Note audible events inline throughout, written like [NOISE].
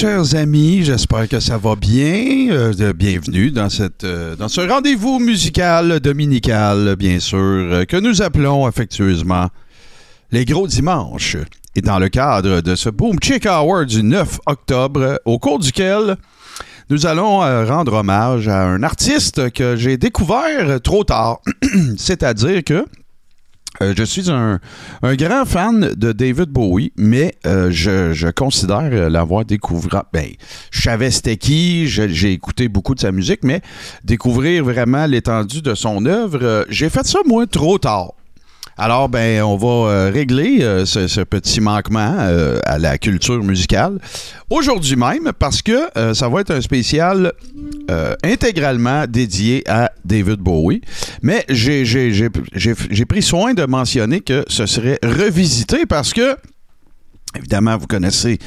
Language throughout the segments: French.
Chers amis. J'espère que ça va bien. Euh, bienvenue euh, dans ce rendez-vous musical dominical, bien sûr, euh, que nous appelons affectueusement les gros dimanches. Et dans le cadre de ce Boom Chick Hour du 9 octobre, au cours duquel nous allons rendre hommage à un artiste que j'ai découvert trop tard. [CLEARS THROAT] C'est-à-dire que euh, je suis un, grand fan de David Bowie, mais euh, je, considère l'avoir découvert. Ben, je savais c'était qui, j'ai écouté beaucoup de sa musique, mais découvrir vraiment l'étendue de son œuvre, euh, j'ai fait ça moi trop tard. Alors, ben, on va euh, régler euh, ce, petit manquement euh, à la culture musicale aujourd'hui même parce que ça va être un spécial intégralement dédié à David Bowie. Mais j'ai pris soin de mentionner que ce serait revisité parce que Évidemment, vous connaissez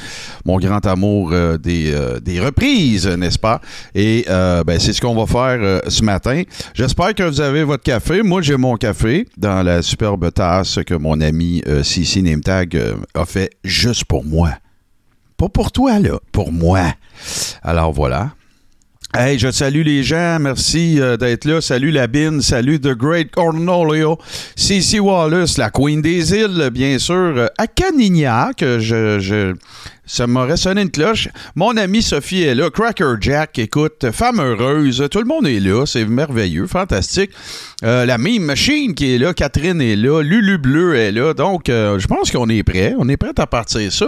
mon grand amour euh, des, euh, des reprises, n'est-ce pas? Et euh, ben, c'est ce qu'on va faire ce matin. J'espère que vous avez votre café. Moi, j'ai mon café dans la superbe tasse que mon ami Cici Nametag a fait juste pour moi. Pas pour toi, là, pour moi. Alors voilà. Hey, je salue les gens, merci euh, d'être là. Salut la Bine, salut The Great Cornolio, Cici Wallace, la Queen des îles, bien sûr, euh, à Canignac, je, je, ça m'aurait sonné une cloche. Mon amie Sophie est là, Cracker Jack, écoute, femme heureuse, tout le monde est là, c'est merveilleux, fantastique. Euh, la Meme Machine qui est là, Catherine est là, Lulu Bleu est là, donc je pense qu'on est prêt, on est prêt à partir ça.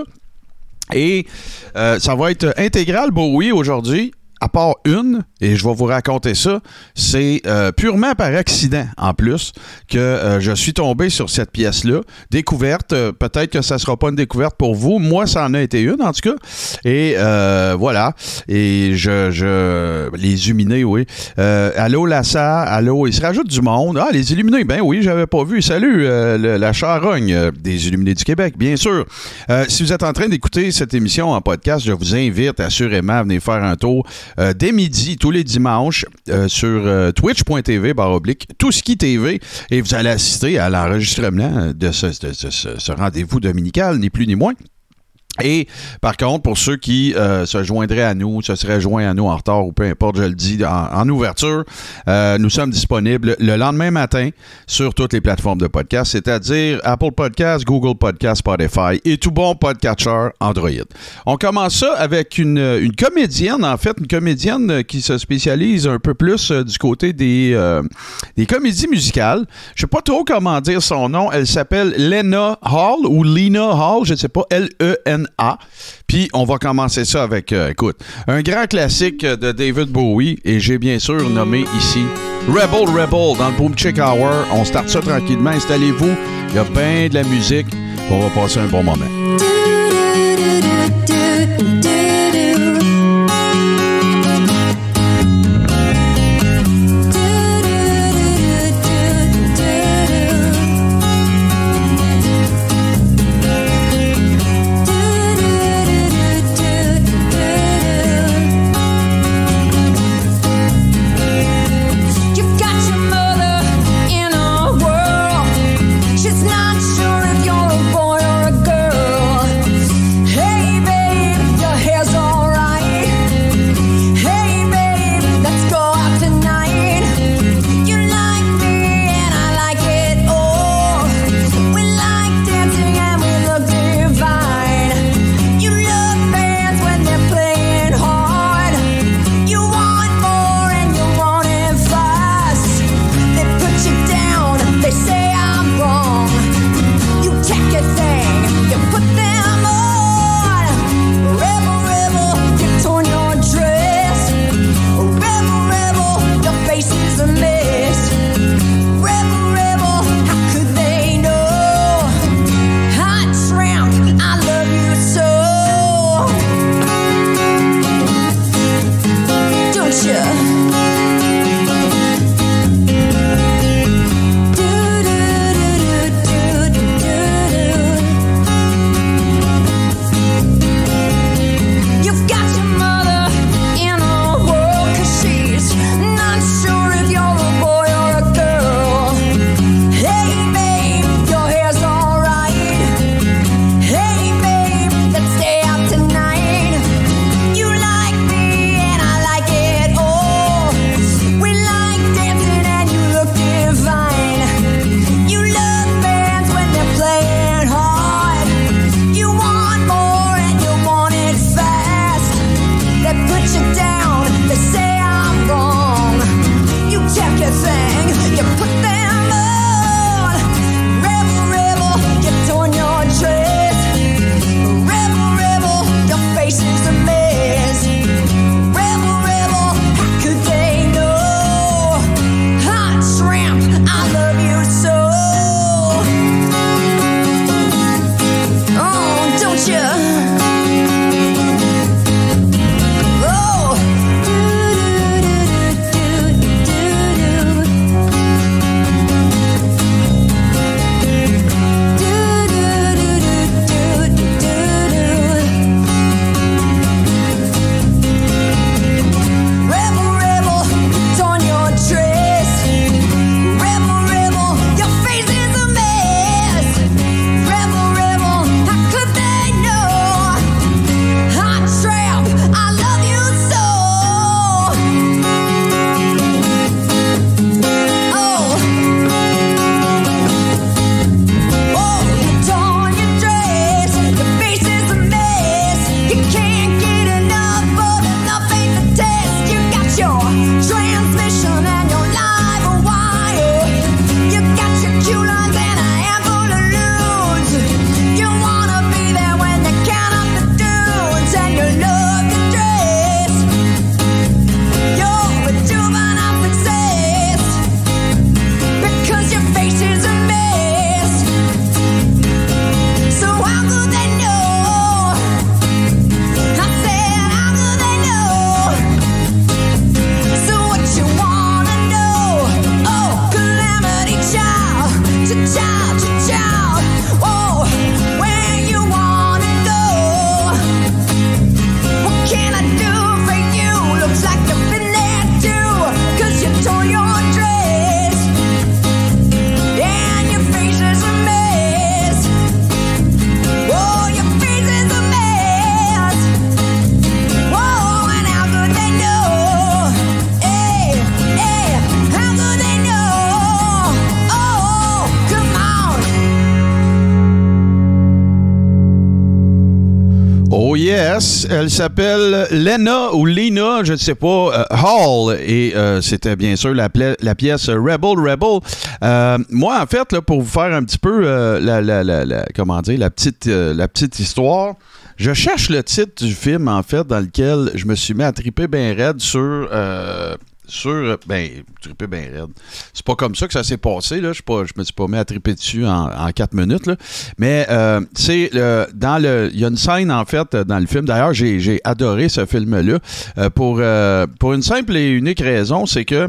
Et ça va être intégral Bowie aujourd'hui, à part une, et je vais vous raconter ça, c'est euh, purement par accident en plus que euh, je suis tombé sur cette pièce-là. Découverte, euh, peut-être que ça sera pas une découverte pour vous. Moi, ça en a été une en tout cas. Et voilà. Et je, je les illuminés, oui. Allô Lassa, allô, il se rajoute du monde. Ah, les illuminés, ben oui, j'avais pas vu. Salut, la charogne des illuminés du Québec, bien sûr. Si vous êtes en train d'écouter cette émission en podcast, je vous invite assurément à venir faire un tour euh, dès midi, tous les dimanches, euh, sur euh, twitch.tv, barre oblique, tout TV, et vous allez assister à l'enregistrement de ce rendez-vous dominical, ni plus ni moins. Et par contre, pour ceux qui euh, se joindraient à nous, se seraient joints à nous en retard ou peu importe, je le dis en, ouverture, euh, nous sommes disponibles le lendemain matin sur toutes les plateformes de podcast, c'est-à-dire Apple Podcast, Google Podcast, Spotify et tout bon podcatcher Android. On commence ça avec une, comédienne, en fait, une comédienne qui se spécialise un peu plus euh, du côté des, des comédies musicales. Je sais pas trop comment dire son nom. Elle s'appelle Lena Hall ou Lena Hall, je ne sais pas, Puis on va commencer ça avec, euh, écoute, un grand classique de David Bowie et j'ai bien sûr nommé ici Rebel Rebel dans le Boom Chick Hour. On start ça tranquillement, installez-vous. Il y a bien de la musique. On va passer un bon moment. Elle s'appelle Lena ou Lena, je ne sais pas, euh, Hall. Et euh, c'était bien sûr la, pièce Rebel Rebel. Euh, moi, en fait, pour vous faire un petit peu la, la, comment dire, la petite, la petite histoire, je cherche le titre du film, en fait, dans lequel je me suis mis à triper bien raide sur sur. Ben, triper bien raide. C'est pas comme ça que ça s'est passé, là. Je, me suis pas mis à triper dessus en, quatre minutes, là. Mais euh, c'est dans le. Il y a une scène, en fait, dans le film. D'ailleurs, j'ai adoré ce film-là. Euh, pour, euh, pour une simple et unique raison, c'est que.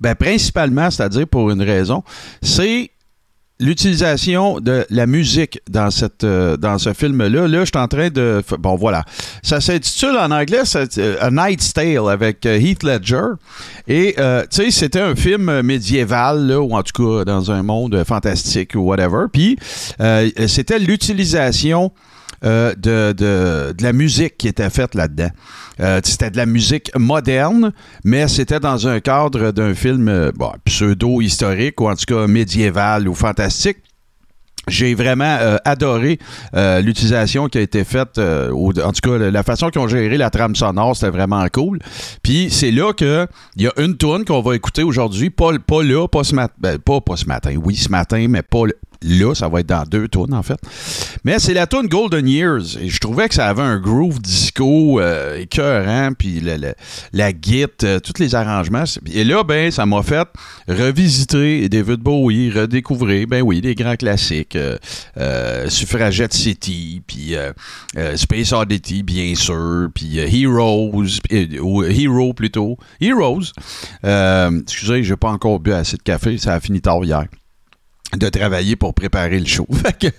Ben, principalement, c'est-à-dire pour une raison, c'est l'utilisation de la musique dans cette euh, dans ce film-là. Là, je suis en train de bon voilà, ça s'intitule en anglais euh, A Night's Tale avec euh, Heath Ledger et tu sais c'était un film médiéval là, ou en tout cas dans un monde fantastique ou whatever. Puis c'était l'utilisation de, de, la musique qui était faite là-dedans. Euh, c'était de la musique moderne, mais c'était dans un cadre d'un film euh, pseudo-historique ou en tout cas médiéval ou fantastique. J'ai vraiment euh, adoré l'utilisation qui a été faite, en tout cas la façon qu'ils ont géré la trame sonore, c'était vraiment cool. Puis c'est là qu'il y a une tune qu'on va écouter aujourd'hui, pas, pas là, pas ce matin, ben, pas, pas ce matin, oui ce matin, mais pas, là, ça va être dans deux tunes en fait. Mais c'est la tune Golden Years. Et je trouvais que ça avait un groove disco euh, écœurant, puis la, la, la euh, tous les arrangements. Et là, ben, ça m'a fait revisiter David Bowie, redécouvrir, ben oui, des grands classiques. Euh, euh Suffragette City, puis Space Oddity, bien sûr, puis Heroes, ou Hero plutôt. Heroes. excusez, j'ai pas encore bu assez de café, ça a fini tard hier de travailler pour préparer le show.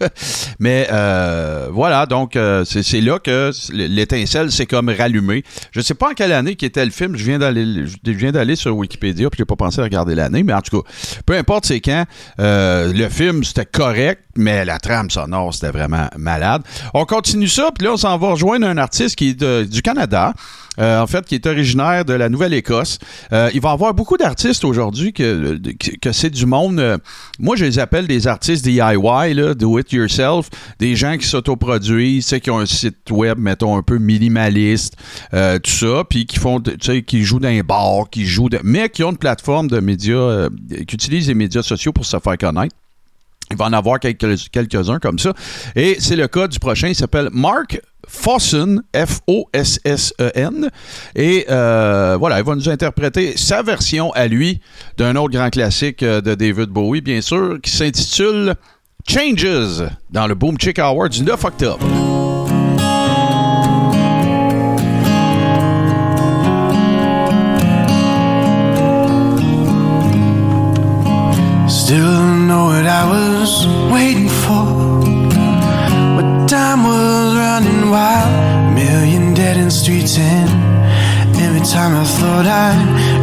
[LAUGHS] mais euh, voilà, donc euh, c'est là que l'étincelle s'est comme rallumée. Je sais pas en quelle année qui était le film. Je viens d'aller je viens d'aller sur Wikipédia puis j'ai pas pensé à regarder l'année, mais en tout cas, peu importe c'est quand. Euh, le film c'était correct, mais la trame sonore c'était vraiment malade. On continue ça puis là on s'en va rejoindre un artiste qui est du Canada. Euh, en fait, qui est originaire de la Nouvelle-Écosse. Euh, il va y avoir beaucoup d'artistes aujourd'hui que, que c'est du monde. Euh, moi, je les appelle des artistes DIY, là, do it yourself, des gens qui s'autoproduisent, qui ont un site web, mettons, un peu minimaliste, tout ça, puis qui font, qui jouent dans un bar, qui jouent, mais qui ont une plateforme de médias, qui utilisent les médias sociaux pour se faire connaître. Il va en avoir quelques-uns comme ça. Et c'est le cas du prochain. Il s'appelle Mark Fossen, F-O-S-S-E-N. Et euh, voilà, il va nous interpréter sa version à lui d'un autre grand classique euh, de David Bowie, bien sûr, qui s'intitule Changes dans le Boom Chick Hour du 9 octobre. Still know what I was waiting for. What time was running wild, a million dead end streets, and every time I thought I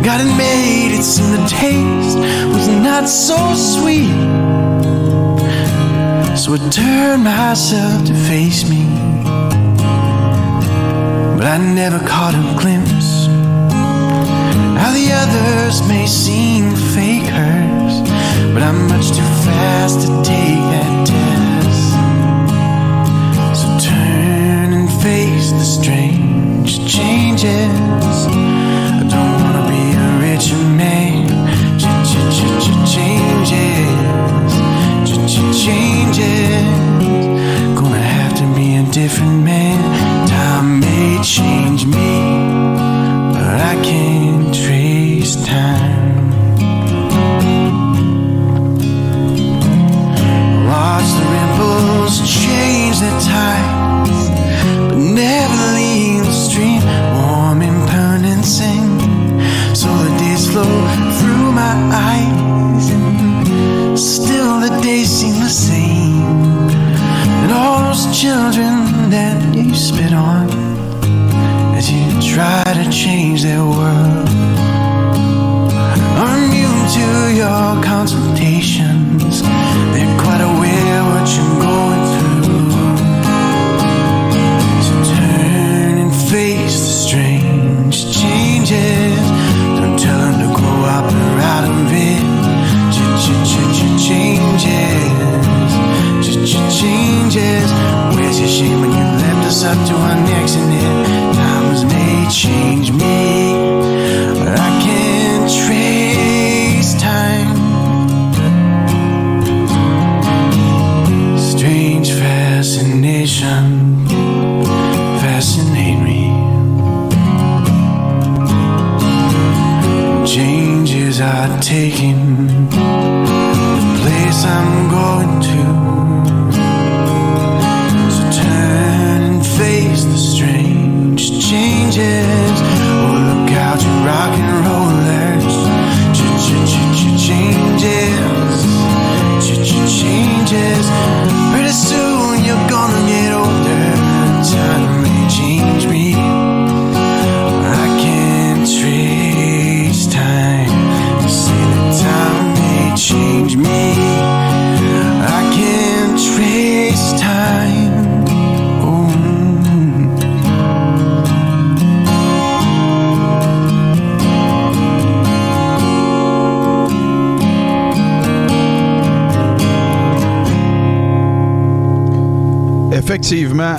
got it made, it seemed the taste was not so sweet. So I turned myself to face me, but I never caught a glimpse how the others may seem fakers, but I'm much too fast to take that test. So turn and face the strange changes.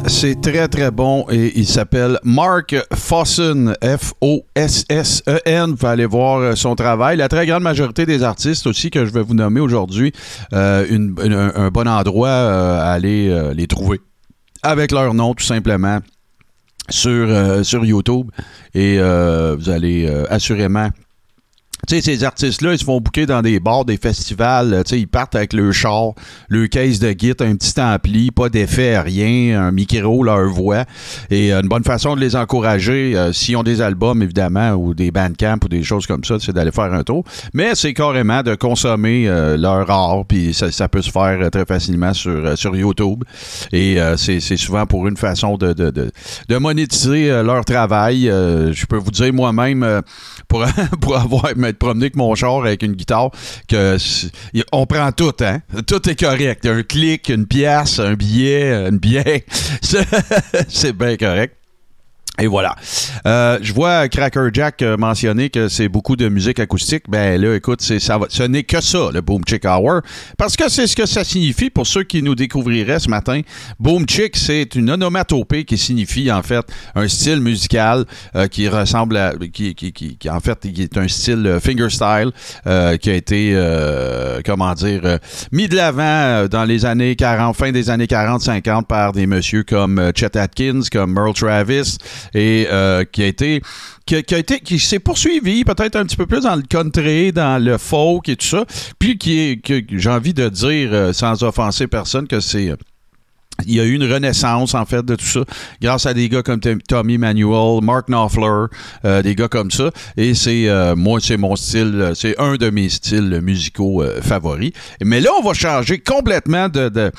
C'est très très bon et il s'appelle Mark Fossen, F-O-S-S-E-N. Vous pouvez aller voir euh, son travail. La très grande majorité des artistes aussi que je vais vous nommer aujourd'hui, euh, un, bon endroit euh, à aller les trouver avec leur nom tout simplement sur, sur YouTube et vous allez assurément tu sais, ces artistes-là, ils se font bouquer dans des bars, des festivals. euh, Tu sais, ils partent avec le char, le case de git, un petit ampli, pas d'effet, rien, un micro, leur voix. Et euh, une bonne façon de les encourager, euh, s'ils ont des albums, évidemment, ou des bandcamps ou des choses comme ça, c'est d'aller faire un tour. Mais c'est carrément de consommer leur art, puis ça, peut se faire très facilement sur, sur YouTube. Et c'est souvent pour une façon de, de, de, de monétiser leur travail. Je peux vous dire moi-même, pour, [LAUGHS] pour avoir m'être promené avec mon char avec une guitare, que on prend tout, hein? Tout est correct. Un clic, une pièce, un billet, une bière. [LAUGHS] C'est bien correct. Et voilà. Euh, je vois Cracker Jack euh, mentionner que c'est beaucoup de musique acoustique. Ben là, écoute, c'est, ça va, ce n'est que ça, le Boom Chick Hour. Parce que c'est ce que ça signifie pour ceux qui nous découvriraient ce matin. Boom Chick, c'est une onomatopée qui signifie en fait un style musical euh, qui ressemble à. Qui, qui, qui, en fait qui est un style euh, fingerstyle euh, qui a été, euh, comment dire, mis de l'avant dans les années 40, fin des années 40-50 par des messieurs comme Chet Atkins, comme Merle Travis et euh, qui a été qui, a- été qui s'est poursuivi peut-être un petit peu plus dans le country, dans le folk et tout ça, puis qui est que j'ai envie de dire euh, sans offenser personne que c'est euh, il y a eu une renaissance, en fait, de tout ça, grâce à des gars comme Tom- Tommy Manuel, Mark Knopfler, des gars comme ça. Et c'est, moi, c'est mon style, c'est un de mes styles musicaux favoris. Mais là, on va changer complètement de-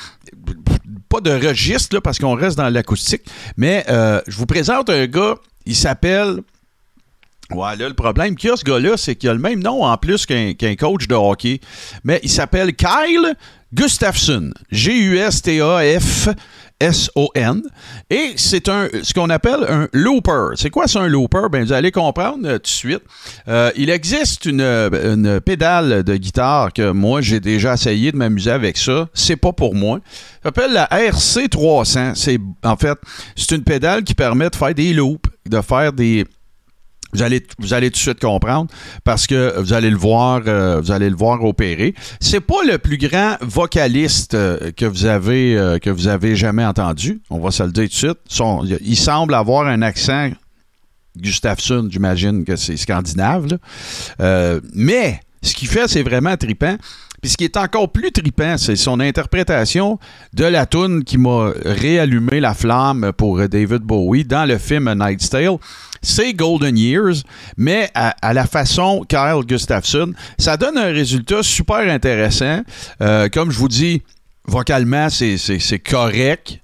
pas de registre, là, parce qu'on reste dans l'acoustique, mais euh, je vous présente un gars, il s'appelle... Ouais, là, le problème qu'il y a, ce gars-là, c'est qu'il a le même nom en plus qu'un coach de hockey. Mais il s'appelle Kyle Gustafsson. G-U-S-T-A-F-S-O-N. Et c'est ce qu'on appelle un looper. C'est quoi ça, un looper? Ben, vous allez comprendre euh, tout de suite. Euh, il existe une, une pédale de guitare que moi, j'ai déjà essayé de m'amuser avec ça. C'est pas pour moi. Ça s'appelle la RC300. C'est, en fait, c'est une pédale qui permet de faire des loops, de faire des vous allez, vous allez tout de suite comprendre parce que vous allez le voir, euh, vous allez le voir opérer. C'est pas le plus grand vocaliste euh, que vous avez euh, que vous avez jamais entendu. On va se le dire tout de suite. Son- il semble avoir un accent Gustafsson, j'imagine que c'est scandinave. là. Euh, mais ce qu'il fait, c'est vraiment trippant. Puis ce qui est encore plus trippant, c'est son interprétation de la tune qui m'a réallumé la flamme pour David Bowie dans le film Night's Tale. C'est Golden Years, mais à, la façon Kyle Gustafsson, ça donne un résultat super intéressant. Euh, comme je vous dis, vocalement, c'est correct.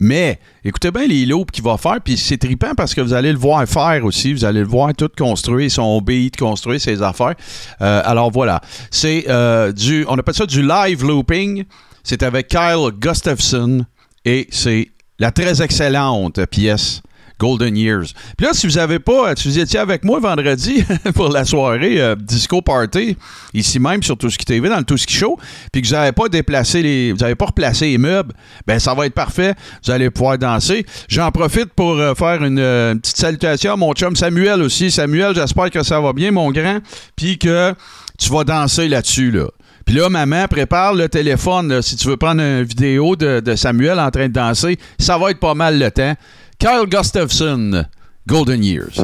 Mais écoutez bien les loops qu'il va faire, puis c'est trippant parce que vous allez le voir faire aussi, vous allez le voir tout construire, son beat, construire ses affaires. Euh, alors voilà, c'est euh, du, on appelle ça du live looping. C'est avec Kyle Gustafson et c'est la très excellente pièce Golden Years. Puis là, si vous avez pas, si vous étiez avec moi vendredi [LAUGHS] pour la soirée euh, Disco Party, ici même sur Touski TV, dans le Touski Show, puis que vous n'avez pas déplacé les, vous n'avez pas replacé les meubles, ben ça va être parfait. Vous allez pouvoir danser. J'en profite pour euh, faire une, euh, une petite salutation à mon chum Samuel aussi. Samuel, j'espère que ça va bien, mon grand, puis que tu vas danser là-dessus, là. Puis là, maman, prépare le téléphone si tu veux prendre une vidéo de Samuel en train de danser. Ça va être pas mal le temps. Kyle Gustafson, Golden Years.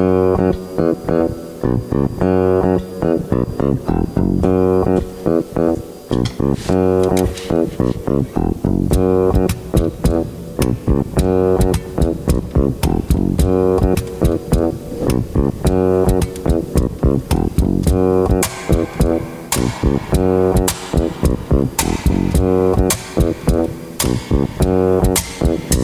Golden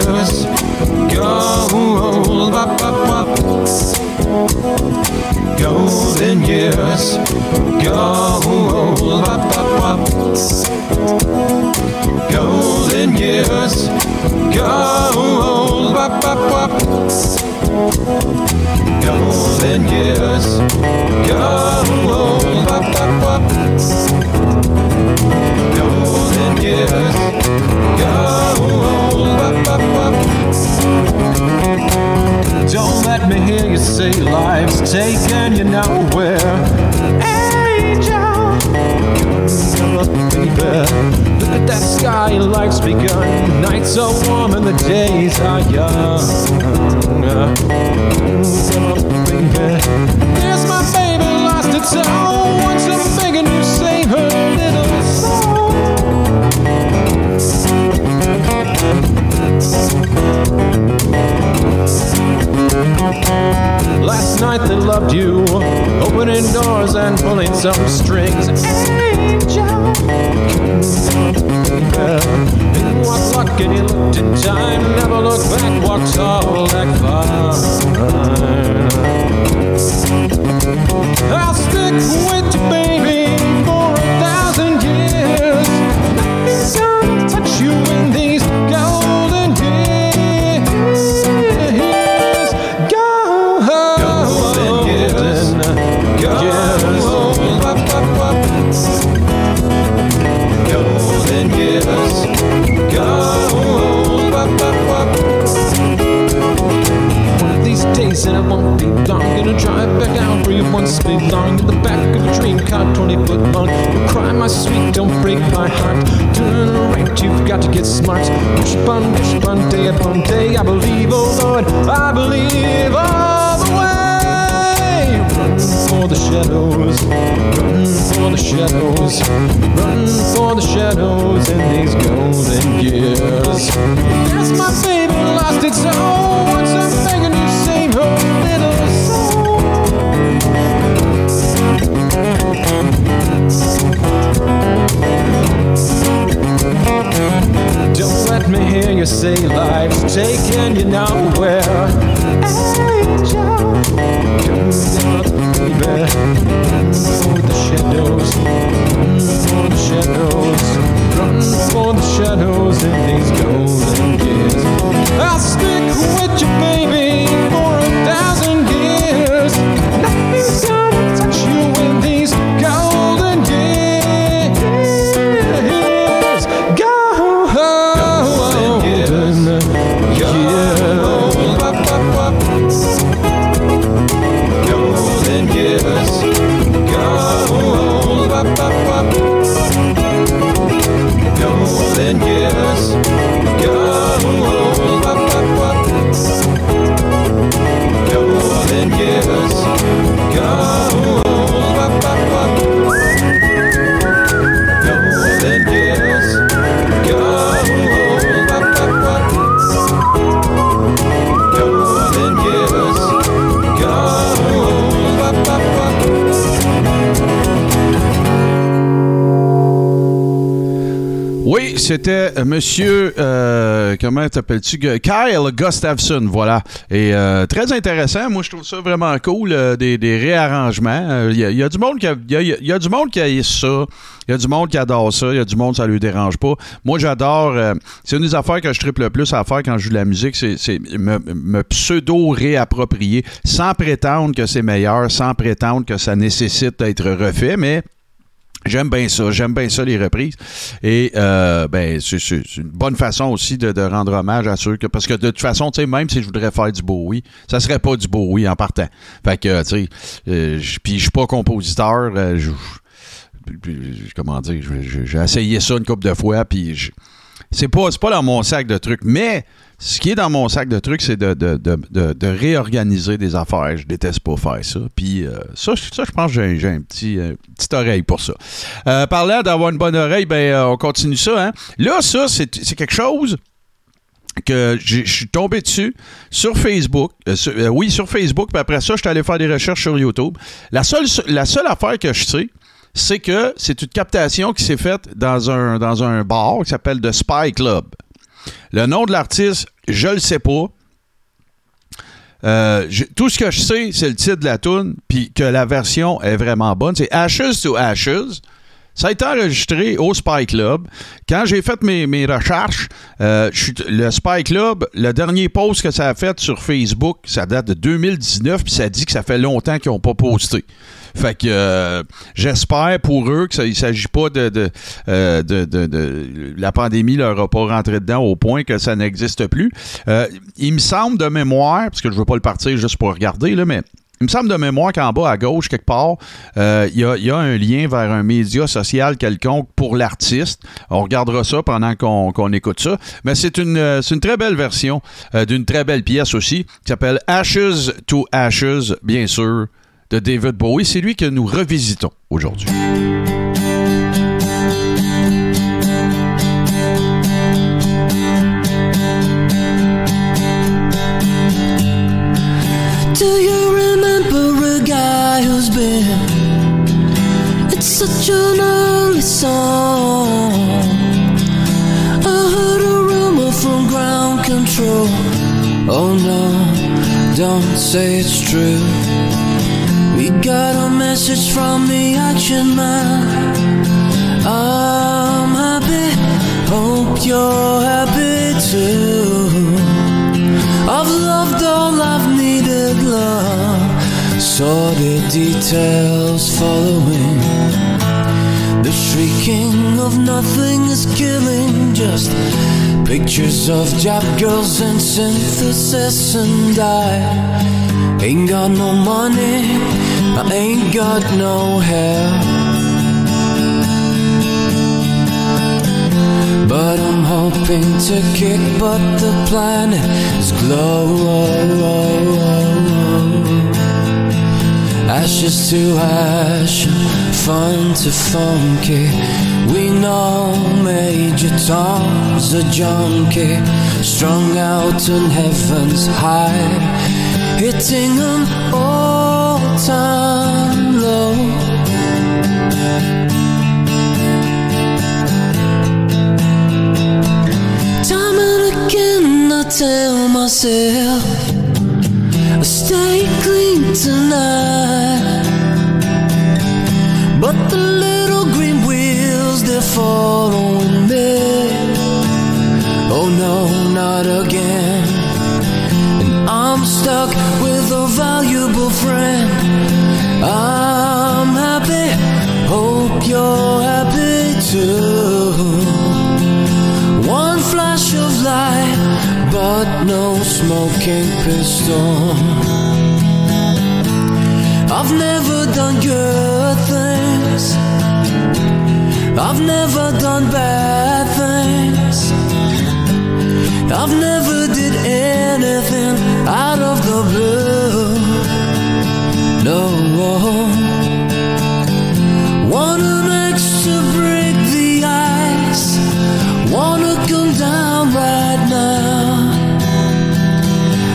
years Gold, up, up, up. golden years Gold, up, golden years Gold, up, golden years Gold, up, golden years Gold, Don't let me hear you say life's taking you nowhere. Angel, baby, look at that sky, life's begun. Nights are warm and the days are young. Baby, there's my baby lost its own. Once I'm begging you, sing her little song. Last night they loved you, opening doors and pulling some strings. Angel, in what luck and you looked in time, never look back, walked all that fine. I'll stick with you, baby, for you belong in the back of a dream car, 20 foot long. You cry, my sweet, don't break my heart. It right, you've got to get smart. Wish upon wish upon day upon day. I believe, oh Lord, I believe all the way. Run for the shadows, run for the shadows, run for the shadows in these golden years. Yes, my baby lost its own. Don't let me hear you say life's taking you nowhere. Angel, do not be for the shadows, for the shadows, run for the shadows in these golden years. I'll stick with you, baby, for a thousand years. Nothing's gonna c'était euh, monsieur, euh, comment t'appelles-tu? Kyle Gustafson, voilà. Et euh, très intéressant. Moi, je trouve ça vraiment cool, des, des réarrangements. Il y, a- du monde qui a, y a- du monde qui ça. Il y a du monde qui adore ça. Il y a du monde, ça lui dérange pas. Moi, j'adore. c'est une des affaires que je triple le plus à faire quand je joue de la musique, c'est, me pseudo-réapproprier sans prétendre que c'est meilleur, sans prétendre que ça nécessite d'être refait, mais J'aime bien ça, j'aime bien ça les reprises. Et euh, ben c'est, une bonne façon aussi de, de rendre hommage à ceux que parce que de toute façon, tu sais, même si je voudrais faire du Bowie, ça serait pas du Bowie en partant. Fait que tu sais, euh, puis je suis pas compositeur, euh, je- comment dire, j'ai essayé ça une couple de fois, puis c'est pas pas dans mon sac de trucs, mais ce qui est dans mon sac de trucs, c'est de, de, de, de- réorganiser des affaires. Je déteste pas faire ça. Puis euh, ça, ça, je pense que j'ai, un petit, petite oreille pour ça. Euh, parlant d'avoir une bonne oreille, ben euh, on continue ça. Hein? Là, ça, c'est, quelque chose que je suis tombé dessus sur Facebook. Euh, oui, sur Facebook. Puis après ça, je suis allé faire des recherches sur YouTube. La seule, la seule affaire que je sais, c'est que c'est une captation qui s'est faite dans un, bar qui s'appelle The Spy Club. Le nom de l'artiste, je le sais pas. Euh, tout ce que je sais, c'est le titre de la tune, puis que la version est vraiment bonne. C'est Ashes to Ashes. Ça a été enregistré au Spy Club. Quand j'ai fait mes, mes recherches, euh, le Spy Club, le dernier post que ça a fait sur Facebook, ça date de 2019, puis ça dit que ça fait longtemps qu'ils n'ont pas posté. Fait que euh, j'espère pour eux que ça, il s'agit pas de, euh, de- de- de- la pandémie leur a pas rentré dedans au point que ça n'existe plus. Il me semble de mémoire, parce que je veux pas le partir juste pour regarder là, mais il me semble de mémoire qu'en bas à gauche, quelque part, euh, il y, a, un lien vers un média social quelconque pour l'artiste. On regardera ça pendant qu'on écoute ça. Mais c'est une, euh, très belle version euh, d'une très belle pièce aussi qui s'appelle Ashes to Ashes, bien sûr, de David Bowie. C'est lui que nous revisitons aujourd'hui. Such an early song. I heard a rumor from ground control. Oh no, don't say it's true. We got a message from the action man. I'm happy, hope you're happy too. I've loved all I've needed love. The details following. The shrieking of nothing is killing. Just pictures of Jap girls and synthesis. And I ain't got no money. I ain't got no hair. But I'm hoping to kick but the planet is glow Ashes to ash, fun to funky. We know Major Tom's a junkie Strung out on heaven's high. Hitting an all-time low. Time and again I tell myself I Stay clean tonight But the little green wheels they're following me. Oh no, not again. And I'm stuck with a valuable friend. I'm happy, hope you're happy too. One flash of light, but no smoking pistol. I've never done good things. I've never done bad things. I've never did anything out of the blue. No. Want an axe to break the ice. Wanna come down right now.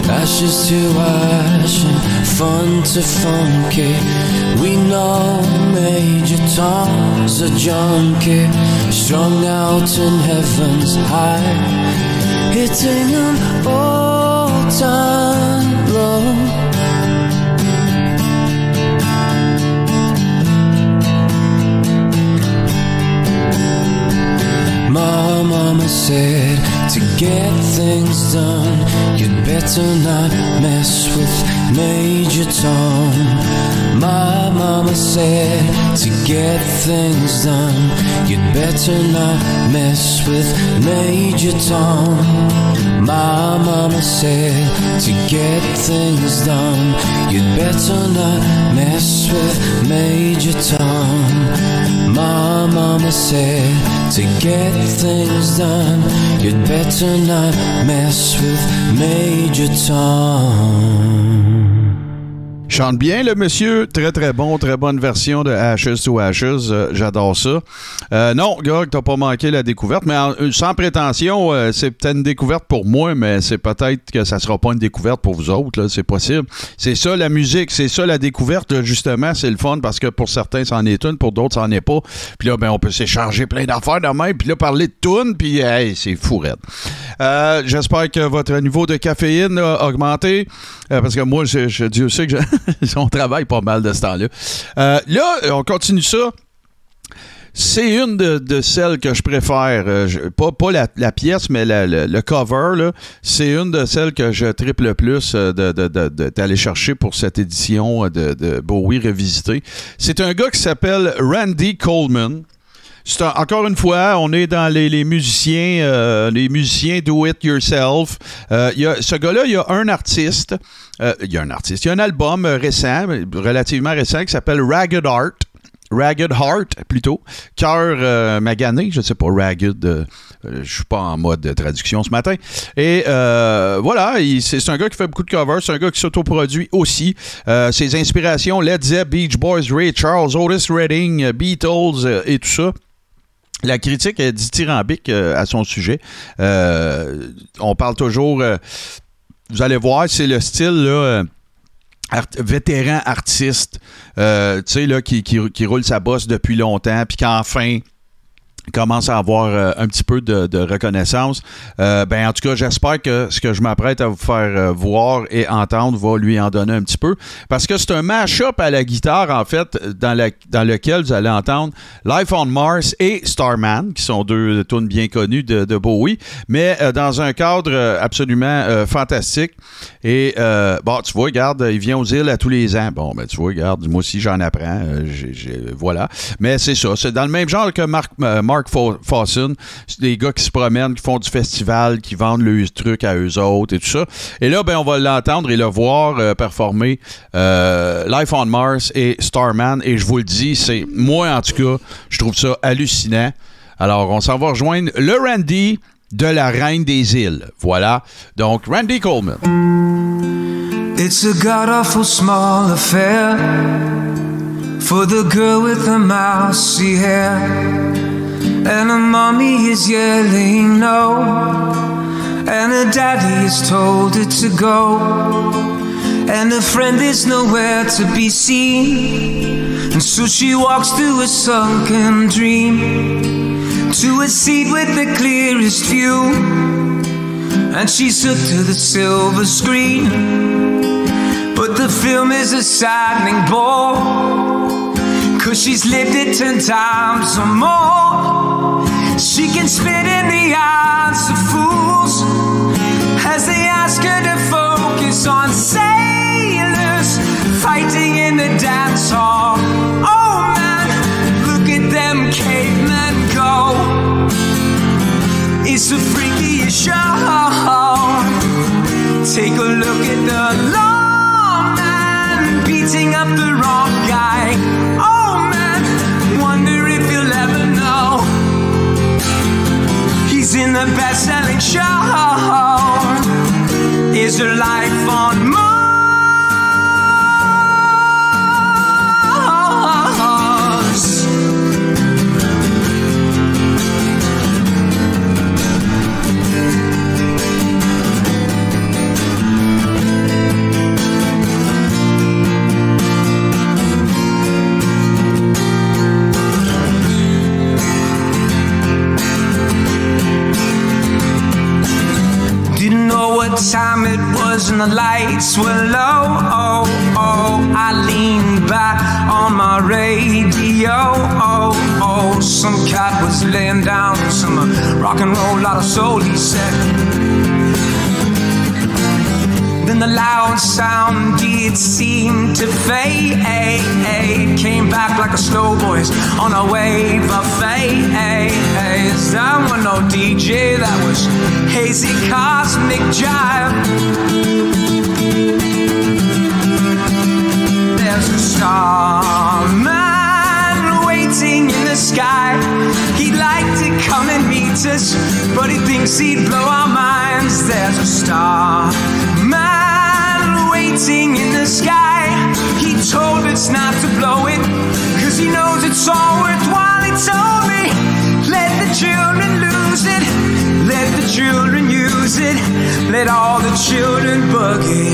Ashes to ash and fun to funky. We know Major Tom's a junkie, strung out in heaven's high, hitting an old time low. My mama said to get things done, you'd better not mess with Major Tom. My mama said to get things done, you'd better not mess with Major Tom. My mama said to get things done, you'd better not mess with Major Tom. My mama said to get things done, you'd better not mess with Major Tom. Chante bien le monsieur, très très bon, très bonne version de Ashes to Ashes, euh, j'adore ça. Euh, non, Gog, t'as pas manqué la découverte, mais euh, sans prétention, euh, c'est peut-être une découverte pour moi, mais c'est peut-être que ça sera pas une découverte pour vous autres, là, c'est possible. C'est ça la musique, c'est ça la découverte, justement, c'est le fun parce que pour certains c'en est une, pour d'autres c'en est pas. Puis là, ben on peut s'échanger plein d'affaires de même, puis là parler de tunes, puis hey, c'est fou raide. Euh, J'espère que votre niveau de caféine a augmenté. parce que moi, je, je- Dieu sait que je- [LAUGHS] [LAUGHS] on travaille pas mal de ce temps-là. Euh, là, on continue ça. C'est une de, celles que je préfère. Euh, pas la, pièce, mais le- cover. C'est une de celles que je triple le plus euh, d'aller chercher pour cette édition de, de Bowie revisité. C'est un gars qui s'appelle Randy Coleman. Encore une fois, on est dans les, musiciens, euh, les musiciens do it yourself. Euh, y ce gars-là, il y a un artiste. euh, il y a un artiste. Il y a un album récent, relativement récent, qui s'appelle Ragged Art. Ragged Heart, plutôt. Cœur magané, je sais pas, Ragged. je suis pas en mode de traduction ce matin. Et voilà, il- c'est un gars qui fait beaucoup de covers, c'est un gars qui s'autoproduit aussi. Ses inspirations, Led Zepp, Beach Boys, Ray Charles, Otis Redding, Beatles et tout ça. La critique est dithyrambique euh, à son sujet. Euh, on parle toujours, euh, vous allez voir, c'est le style vétéran artiste, qui, qui roule sa bosse depuis longtemps, puis qu'enfin commence à avoir euh, un petit peu de, reconnaissance. Euh, ben en tout cas, j'espère que ce que je m'apprête à vous faire euh, voir et entendre va lui en donner un petit peu. Parce que c'est un mash-up à la guitare, en fait, dans, dans lequel vous allez entendre Life on Mars et Starman, qui sont deux tunes bien connues de, Bowie, mais dans un cadre absolument fantastique. Et bon, tu vois, regarde, il vient aux îles à tous les ans. Bon, ben tu vois, regarde, moi aussi j'en apprends. Voilà. Mais c'est ça. C'est dans le même genre que Mark, euh, Mark Fawson. C'est des gars qui se promènent, qui font du festival, qui vendent leurs trucs à eux autres et tout ça. Et là, ben on va l'entendre et le voir euh, performer euh, Life on Mars et Starman. Et je vous le dis, c'est moi en tout cas, je trouve ça hallucinant. Alors, on s'en va rejoindre le Randy de la Reine des Îles. Voilà. Donc, Randy Coleman. It's a god awful small affair for the girl with the mousy hair. And her mommy is yelling no, and her daddy has told her to go. And her friend is nowhere to be seen. And so she walks through a sunken dream to a seat with the clearest view. And she's hooked to the silver screen. But the film is a saddening bore. Cause she's lived it ten times or more. She can spit in the eyes is your life and the lights were low. Oh, oh, I leaned back on my radio. Oh, oh, some cat was laying down some uh, rock and roll, lot of soul, he said. Then the loud sound did seem to fade. Came back like a slow voice on a wave of fade. That was no DJ, that was hazy cosmic jive. There's a starman waiting in the sky. He'd like to come and meet us, but he thinks he'd blow our minds. There's a starman waiting in the sky. He told us not to blow it, cause he knows it's all worthwhile. He told me, let the children lose it, let the children use it, let all the children boogie.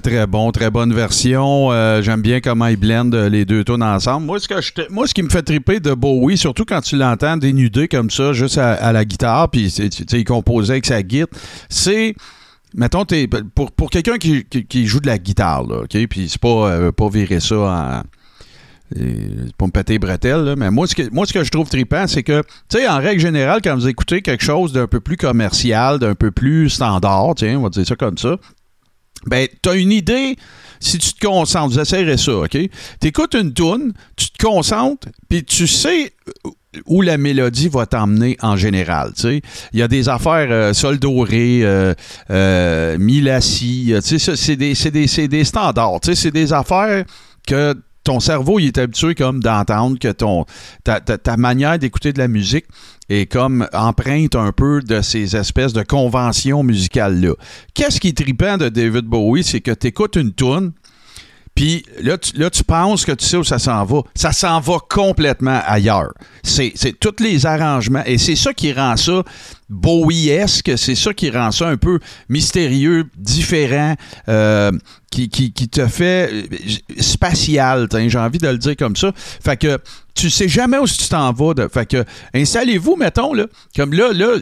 Très, très, bon. Très bonne version. Euh, J'aime bien comment ils blendent euh, les deux tunes ensemble. Moi ce, que moi, ce qui me fait triper de Bowie, surtout quand tu l'entends dénudé comme ça, juste à, la guitare, puis il composait avec sa guitare, c'est. Mettons, t'es- pour, pour quelqu'un qui, qui- joue de la guitare, là, OK? Puis c'est pas, euh, pas virer ça en. euh, pas me péter les bretelles, là, mais moi ce, que, moi, ce que je trouve trippant, c'est que, tu sais, en règle générale, quand vous écoutez quelque chose d'un peu plus commercial, d'un peu plus standard, tiens, on va dire ça comme ça, ben, t'as une idée si tu te concentres. Essayerez ça, OK? T'écoutes une toune, tu te concentres, puis tu sais où la mélodie va t'emmener en général. tu. Il y a des affaires euh, sol doré, euh, euh, mi la si, euh, tu c'est des, des, des standards. tu C'est des affaires que ton cerveau il est habitué comme d'entendre, que ton, ta, ta- ta manière d'écouter de la musique est comme empreinte un peu de ces espèces de conventions musicales-là. Qu'est-ce qui est de David Bowie, c'est que tu écoutes une tune, puis là tu, là, tu penses que tu sais où ça s'en va. Ça s'en va complètement ailleurs. C'est c'est tous les arrangements. Et c'est ça qui rend ça Bowie-esque. C'est ça qui rend ça un peu mystérieux, différent, euh, qui, qui, qui te fait euh, spatial. J'ai envie de le dire comme ça. Fait que tu sais jamais où tu t'en vas. Fait que installez-vous, mettons, là, comme là, là,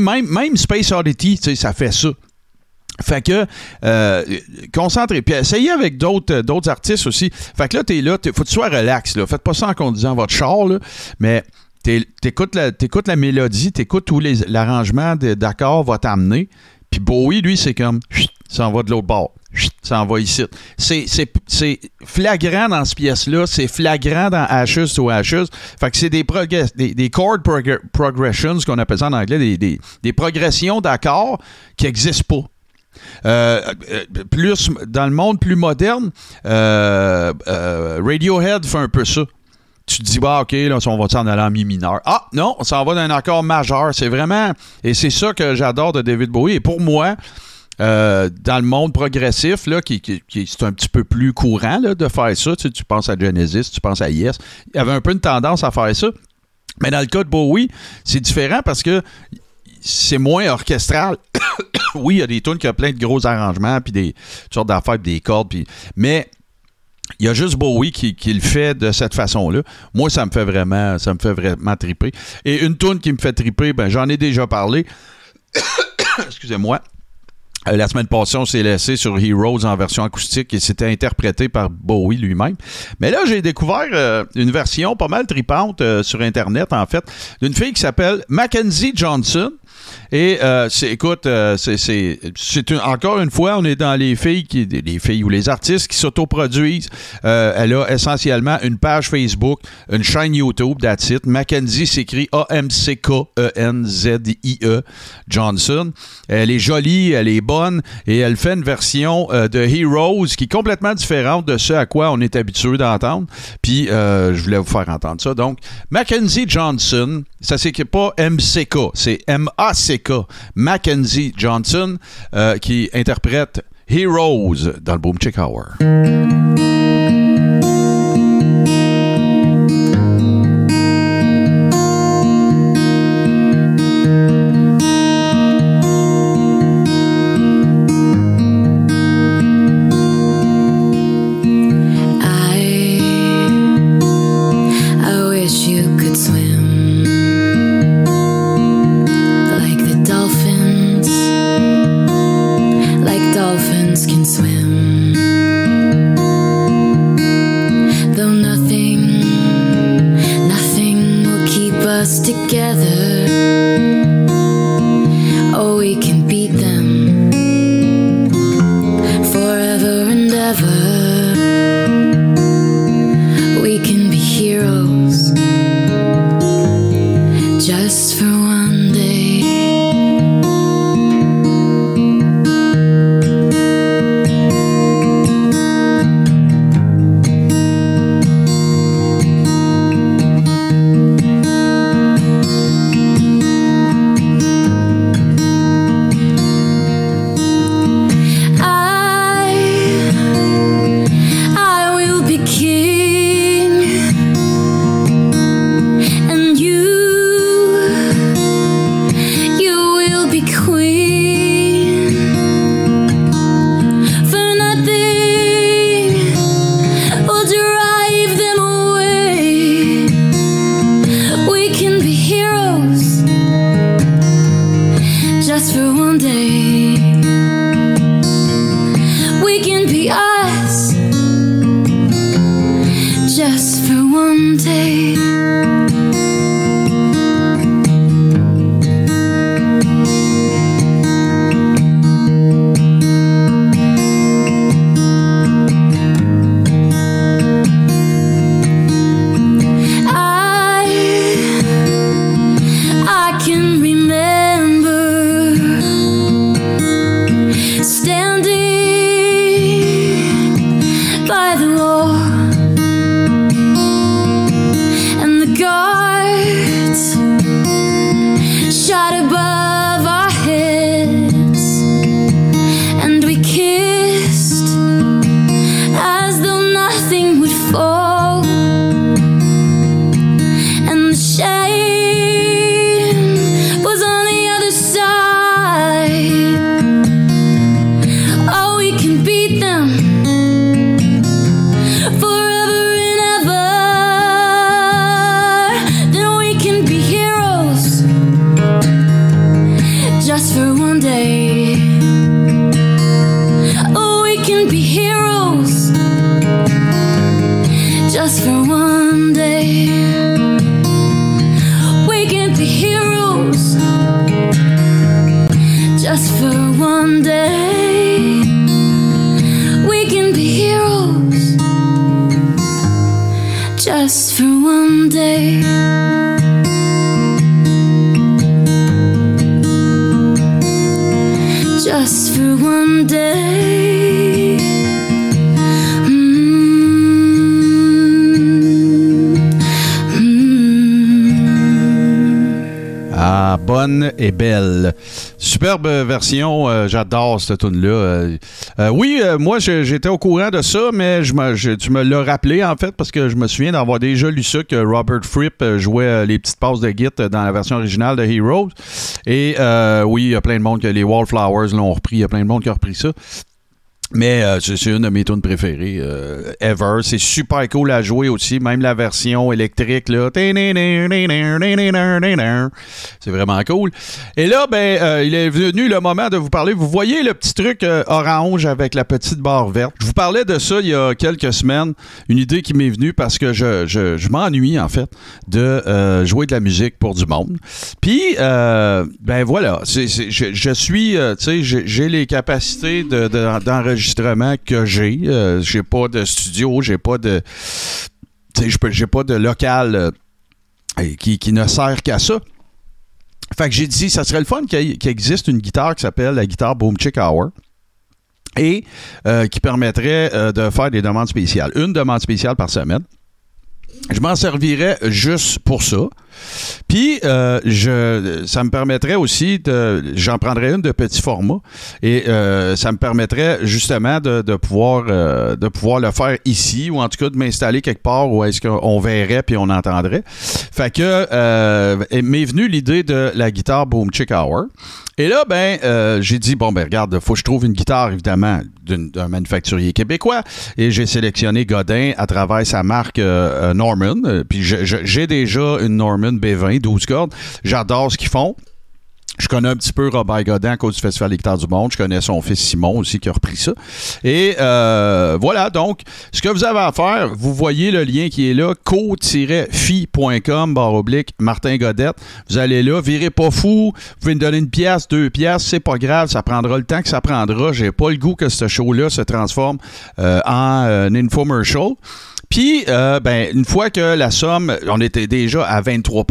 même, même Space Oddity, ça fait ça. Fait que, euh, concentrez. Puis essayez avec d'autres euh, d'autres artistes aussi. Fait que là, t'es là, faut que tu sois relax. Là. Faites pas ça en conduisant votre char, là, mais t'es- t'écoutes la, la mélodie, t'écoutes où l'arrangement d'accords va t'amener. Puis Bowie, lui, c'est comme, ça en va de l'autre bord. Ça en va ici. C'est- flagrant dans cette pièce-là. C'est flagrant dans Ashes to Ashes. Fait que c'est des, des, des chord progr- progressions, qu'on appelle ça en anglais, des, des, des progressions d'accords qui n'existent pas. Euh, euh, plus dans le monde plus moderne, euh, Radiohead fait un peu ça. Tu te dis, bah, OK, là, on va s'en aller en mi mineur? Ah, non, on s'en va d'un accord majeur. C'est vraiment. Et c'est ça que j'adore de David Bowie. Et pour moi, dans le monde progressif, là, qui, c'est un petit peu plus courant là, de faire ça. Tu, tu penses à Genesis, tu penses à Yes. Il y avait un peu une tendance à faire ça. Mais dans le cas de Bowie, c'est différent parce que c'est moins orchestral. [LAUGHS] oui, il y a des tunes qui ont plein de gros arrangements, puis des sortes d'affaires, puis des cordes, puis... mais il y a juste Bowie qui, qui le fait de cette façon-là. Moi, ça me fait vraiment, ça me fait vraiment triper. Et une tune qui me fait triper, ben j'en ai déjà parlé. [COUGHS] Excusez-moi. Euh, La semaine passée, on s'est laissé sur Heroes en version acoustique et c'était interprété par Bowie lui-même. Mais là, j'ai découvert euh, une version pas mal tripante euh, sur Internet, en fait, d'une fille qui s'appelle Mackenzie Johnson. Et euh, écoute, euh, c'est, encore une fois, on est dans les filles qui, les filles ou les artistes qui s'autoproduisent. Euh, elle a essentiellement une page Facebook, une chaîne YouTube, that's. Mackenzie s'écrit A-M-C-K-E-N-Z-I-E E Johnson. Elle est jolie, elle est bonne et elle fait une version de Heroes qui est complètement différente de ce à quoi on est habitué d'entendre. Puis je voulais vous faire entendre ça. Donc, Mackenzie Johnson, ça s'écrit pas M-C-K, c'est M-A-C-K. Mackenzie Johnson euh, qui interprète Heroes dans le Boom Chick Hour. Et belle. Superbe version, euh, j'adore cette tune là. Euh, euh, oui, moi j'étais au courant de ça, mais tu me l'as rappelé en fait parce que je me souviens d'avoir déjà lu ça que Robert Fripp jouait les petites passes de git dans la version originale de Heroes. Et oui, il y a plein de monde que les Wallflowers l'ont repris, il y a plein de monde qui a repris ça. Mais euh, c'est une de mes tunes préférées euh, ever. C'est super cool à jouer aussi, même la version électrique là. C'est vraiment cool. Et là, ben, euh, il est venu le moment de vous parler. Vous voyez le petit truc euh, orange avec la petite barre verte. Je vous parlais de ça il y a quelques semaines. Une idée qui m'est venue parce que je, je- je m'ennuie en fait de euh, jouer de la musique pour du monde. Puis, euh, ben voilà, je, suis, tu sais, j'ai les capacités de- de- d'enregistrement que j'ai. Euh, j'ai pas de studio, j'ai pas de, j'ai pas de local euh, qui, qui ne sert qu'à ça. Fait que j'ai dit, ça serait le fun qu'il existe une guitare qui s'appelle la guitare Boom Chick Hour et euh, qui permettrait euh, de faire des demandes spéciales. Une demande spéciale par semaine. Je m'en servirais juste pour ça. Puis, euh, je, ça me permettrait aussi. J'en prendrais une de petit format et euh, ça me permettrait justement de, pouvoir, euh, de pouvoir le faire ici ou en tout cas de m'installer quelque part où est-ce qu'on verrait puis on entendrait. Fait que m'est venue l'idée de la guitare Boom Chick Hour. Et là, ben, j'ai dit, bon, ben, regarde, faut que je trouve une guitare, évidemment, d'un manufacturier québécois. Et j'ai sélectionné Godin à travers sa marque Norman. Puis j'ai déjà une Norman B20, 12 cordes. J'adore ce qu'ils font. Je connais un petit peu Robert Godin à cause du Festival des du monde. Je connais son fils Simon aussi qui a repris ça. Et euh, voilà, donc, ce que vous avez à faire, vous voyez le lien qui est là, co-fi.com, barre oblique, Martin Godette. Vous allez là, virez pas fou. Vous pouvez me donner une pièce, deux pièces, c'est pas grave, ça prendra le temps que ça prendra. J'ai pas le goût que ce show-là se transforme euh, en euh, infomercial. Puis, euh, ben, une fois que la somme, on était déjà à 23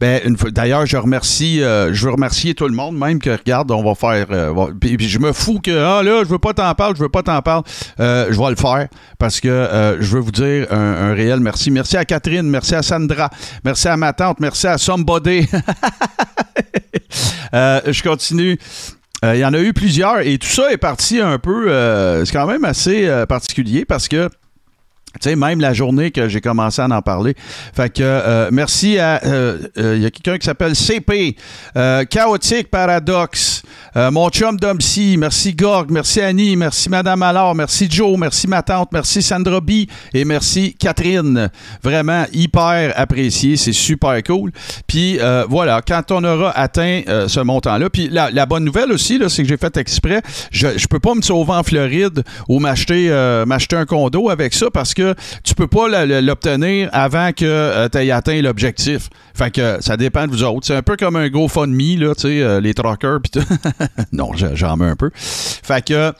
ben, d'ailleurs, je remercie, euh, je veux remercier tout le monde, même que, regarde, on va faire, euh, puis, je me fous que, ah là, je veux pas t'en parler, je veux pas t'en parler, je vais le faire parce que je veux vous dire un, réel merci. Merci à Catherine, merci à Sandra, merci à ma tante, merci à Somebody. [LAUGHS] Je continue. Il y en a eu plusieurs et tout ça est parti un peu. c'est quand même assez particulier parce que. Tu sais, même la journée que j'ai commencé à en parler. Fait que euh, merci à. euh, euh, Il y a quelqu'un qui s'appelle CP, Chaotique Paradox, euh, mon chum Domsy, merci Gorg, merci Annie, merci Madame Allard, merci Joe, merci ma tante, merci Sandra B et merci Catherine. Vraiment hyper apprécié, c'est super cool. Puis voilà, quand on aura atteint ce montant-là, puis la, bonne nouvelle aussi, c'est que j'ai fait exprès, je, je peux pas me sauver en Floride ou m'acheter m'acheter un condo avec ça parce que tu peux pas l'obtenir avant que tu aies atteint l'objectif. Fait que ça dépend de vous autres. C'est un peu comme un GoFundMe, là, tu sais, euh, les truckers pis tout. [LAUGHS] non, j'en mets un peu. Fait que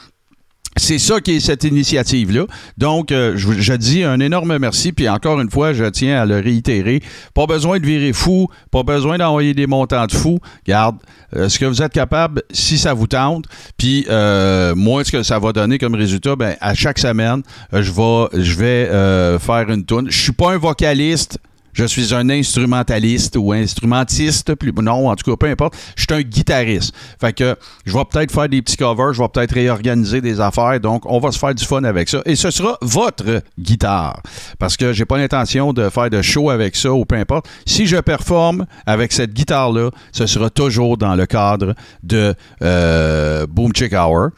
c'est ça qui est cette initiative-là. Donc, euh, je, dis un énorme merci. Puis encore une fois, je tiens à le réitérer. Pas besoin de virer fou, pas besoin d'envoyer des montants de fou. Garde, euh, ce que vous êtes capable, si ça vous tente. Puis euh, moi, ce que ça va donner comme résultat, ben, à chaque semaine, je vais, faire une tune. Je suis pas un vocaliste. Je suis un instrumentaliste ou instrumentiste, plus, non, en tout cas, peu importe. Je suis un guitariste. Fait que je vais peut-être faire des petits covers, je vais peut-être réorganiser des affaires. Donc, on va se faire du fun avec ça. Et ce sera votre guitare. Parce que j'ai pas l'intention de faire de show avec ça ou peu importe. Si je performe avec cette guitare-là, ce sera toujours dans le cadre de euh, Boom Chick Hour.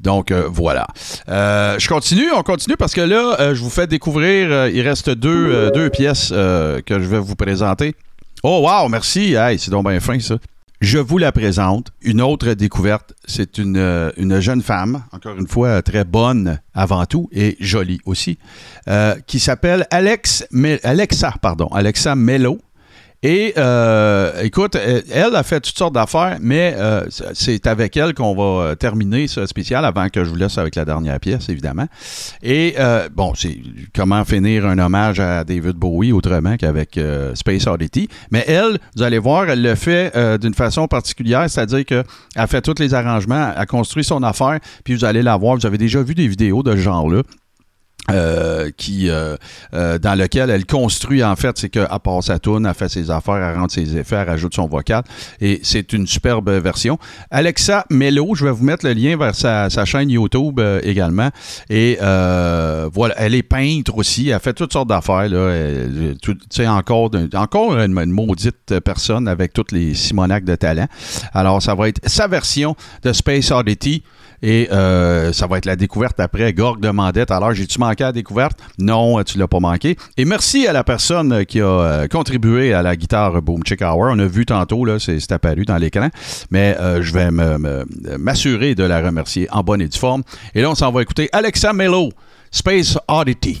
Donc euh, voilà. Euh, je continue, on continue parce que là, euh, je vous fais découvrir, il reste deux, deux pièces que je vais vous présenter. Oh wow, merci. Hey, c'est donc bien fin ça. Je vous la présente. Une autre découverte, c'est une, une jeune femme, encore une fois très bonne avant tout et jolie aussi, qui s'appelle Alex Alexa, pardon, Alexa Mello. Et euh, écoute, elle a fait toutes sortes d'affaires, mais euh, c'est avec elle qu'on va euh, terminer ce spécial avant que je vous laisse avec la dernière pièce, évidemment. Et bon, c'est comment finir un hommage à David Bowie autrement qu'avec Space Oddity. Mais elle, vous allez voir, elle le fait d'une façon particulière, c'est-à-dire qu'elle fait tous les arrangements, elle construit son affaire, puis vous allez la voir. Vous avez déjà vu des vidéos de ce genre-là. Euh, qui euh, euh, dans lequel elle construit en fait c'est qu'elle passe sa tourne, elle fait ses affaires, elle rentre ses effets, elle rajoute son vocal et c'est une superbe version. Alexa Mello, je vais vous mettre le lien vers sa, chaîne YouTube euh, également et euh, voilà, elle est peintre aussi, elle fait toutes sortes d'affaires là, tout- tu sais encore encore une, une maudite personne avec toutes les simonacs de talent. Alors ça va être sa version de Space Oddity Et euh, ça va être la découverte après Gorg demandait alors j'ai-tu manqué à la découverte? Non, tu l'as pas manqué. Et merci à la personne qui a euh, contribué à la guitare Boom Chick Hour. On a vu tantôt, là, c'est apparu dans l'écran, mais euh, je vais m'assurer de la remercier en bonne et due forme. Et là, on s'en va écouter Alexa Mello, Space Oddity.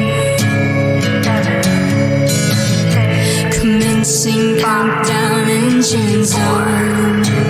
ocean's own.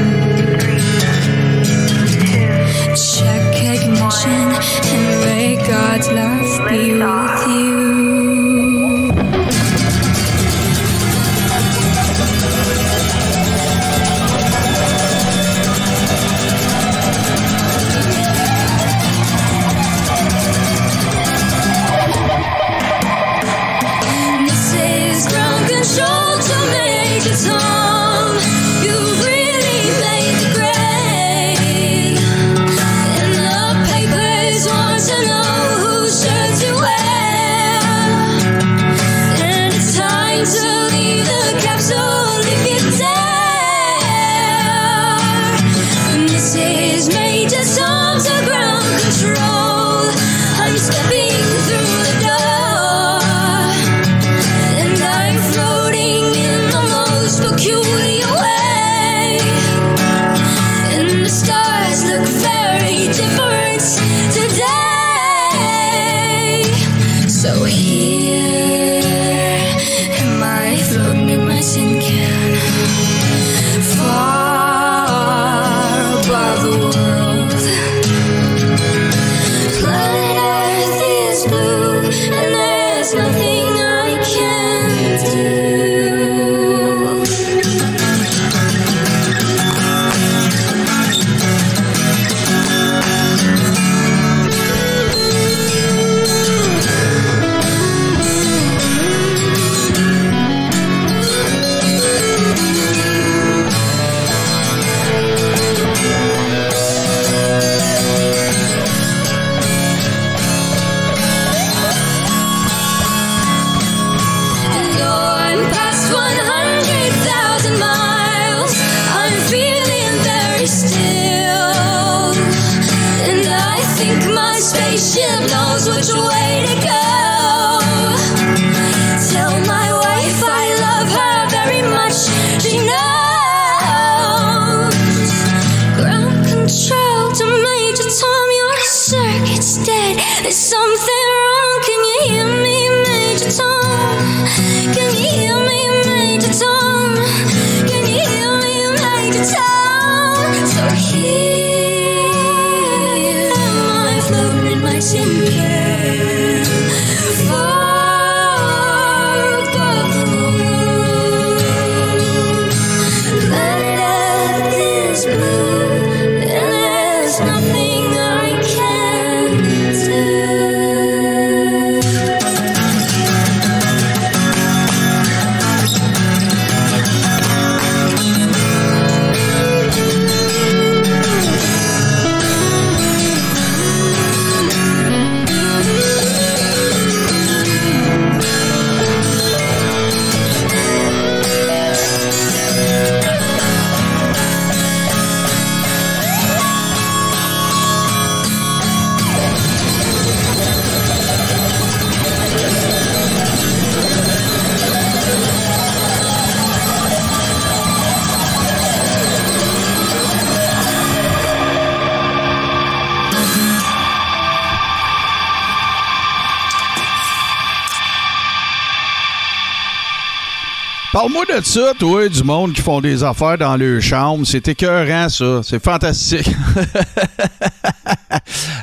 Parle-moi de ça, toi, du monde qui font des affaires dans leur chambre. C'est écœurant, ça. C'est fantastique. [LAUGHS]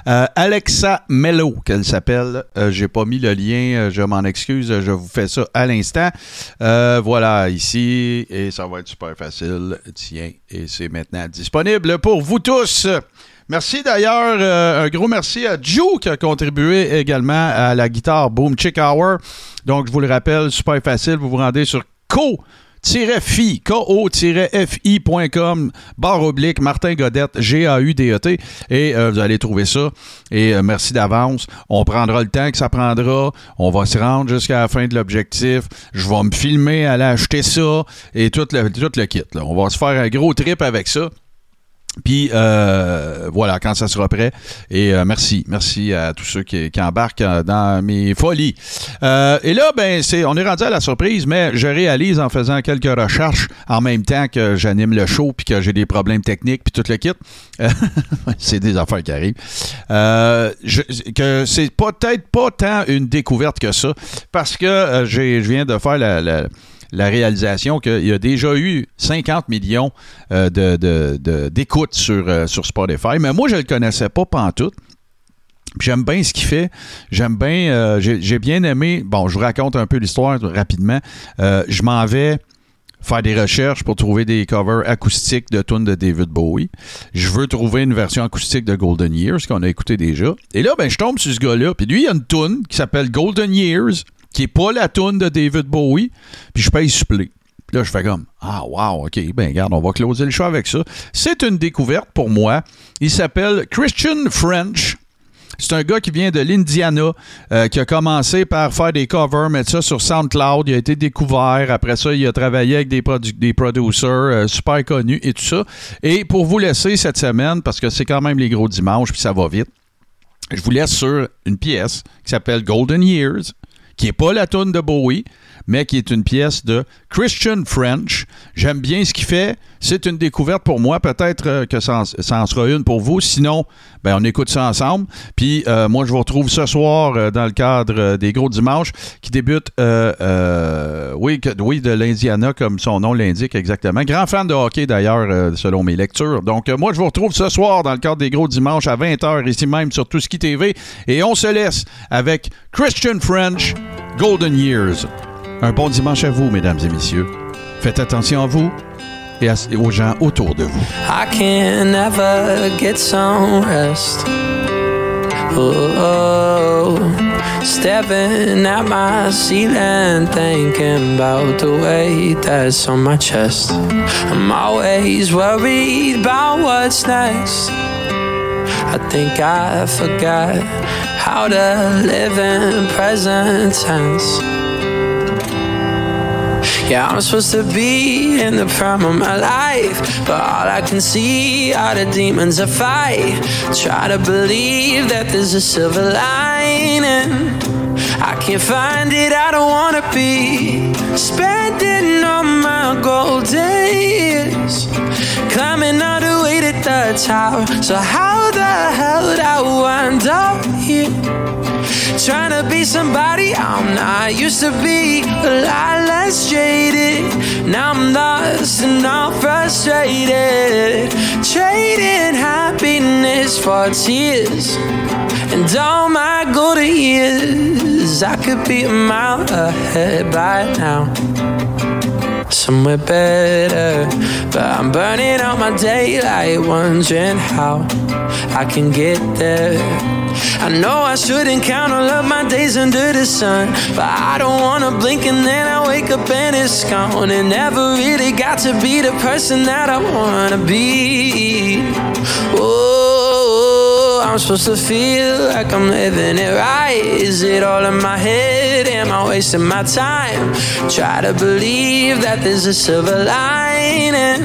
Euh, Alexa Mello, qu'elle s'appelle. Euh, J'ai pas mis le lien, euh, je m'en excuse. Je vous fais ça à l'instant. Voilà, ici. Et ça va être super facile. Tiens, et c'est maintenant disponible pour vous tous. Merci d'ailleurs, un gros merci à Joe qui a contribué également à la guitare Boom Chick Hour. Donc, je vous le rappelle, super facile, vous vous rendez sur co fi ko-fi.com barre oblique Martin Godette G-A-U-D-E-T et euh, vous allez trouver ça. Et euh, merci d'avance. On prendra le temps que ça prendra. On va se rendre jusqu'à la fin de l'objectif. Je vais me filmer aller acheter ça et tout le, tout kit on va se faire un gros trip avec ça puis euh, voilà, quand ça sera prêt. Et euh, merci. Merci à tous ceux qui, embarquent euh, dans mes folies. Et là, ben, c'est, on est rendu à la surprise, mais je réalise en faisant quelques recherches en même temps que j'anime le show puis que j'ai des problèmes techniques puis tout le kit. [LAUGHS] C'est des affaires qui arrivent. Que c'est peut-être pas tant une découverte que ça parce que je viens de faire la la réalisation qu'il y a déjà eu 50 millions euh, d'écoutes sur, euh, sur Spotify. Mais moi, je ne le connaissais pas pantoute. J'aime bien ce qu'il fait. J'aime bien. euh, j'ai, bien aimé. Bon, je vous raconte un peu l'histoire rapidement. Je m'en vais faire des recherches pour trouver des covers acoustiques de tunes de David Bowie. Je veux trouver une version acoustique de Golden Years qu'on a écouté déjà. Et là, ben, je tombe sur ce gars-là. Puis lui, il y a une tune qui s'appelle Golden Years, qui est pas la tune de David Bowie. Puis je paye supplé. Là, je fais comme Ah, wow, OK, ben, regarde, on va closer le show avec ça. C'est une découverte pour moi. Il s'appelle Christian French. C'est un gars qui vient de l'Indiana, euh, qui a commencé par faire des covers, mettre ça sur SoundCloud. Il a été découvert. Après ça, il a travaillé avec des, des producers euh, super connus et tout ça. Et pour vous laisser cette semaine, parce que c'est quand même les gros dimanches, puis ça va vite, je vous laisse sur une pièce qui s'appelle Golden Years, qui n'est pas la tune de Bowie, mais qui est une pièce de Christian French. J'aime bien ce qu'il fait. C'est une découverte pour moi. Peut-être euh, que ça en, sera une pour vous. Sinon, ben, on écoute ça ensemble. Puis euh, moi, je vous retrouve ce soir euh, dans le cadre des gros dimanches qui euh, oui, de l'Indiana, comme son nom l'indique exactement. Grand fan de hockey d'ailleurs, selon mes lectures. Donc, moi, je vous retrouve ce soir dans le cadre des gros dimanches à 20h, ici même sur Touski TV. Et on se laisse avec Christian French, Golden Years. Un bon dimanche à vous, mesdames et messieurs. Faites attention à vous et à- et aux gens autour de vous. I can never get some rest. Oh, staring at my ceiling, thinking about the weight that's on my chest. I'm always worried about what's next. I think I forgot how to live in present tense. Yeah, I'm supposed to be in the prime of my life, but all I can see are the demons I fight. Try to believe that there's a silver lining. I can't find it, I don't wanna be spending all my golden the tower. So how the hell did I wind up here? Trying to be somebody I'm not used to be a lot less jaded. Now I'm lost and I'm frustrated. Trading happiness for tears. And all my golden years, I could be a mile ahead by now somewhere better. But I'm burning out my daylight, wondering how I can get there. I know I shouldn't count all of my days under the sun, but I don't wanna blink and then I wake up and it's gone. And never really got to be the person that I wanna be. Oh, Supposed to feel like I'm living it right. Is it all in my head? Am I wasting my time? Try to believe that there's a silver lining.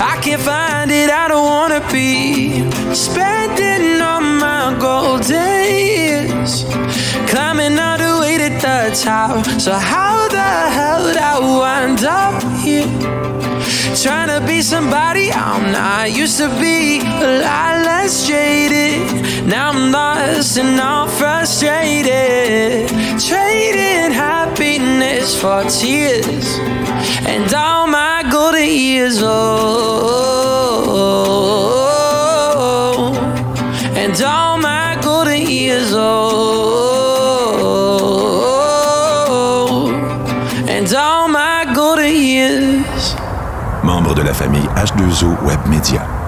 I can't find it, I don't wanna be spending all my golden years climbing all the way to the top. So how the hell did I wind up here? Trying to be somebody I'm not used to be a lot less jaded. Now I'm lost and all frustrated. Trading happiness for tears and all my golden years. Oh, and all famille H2O Web Media.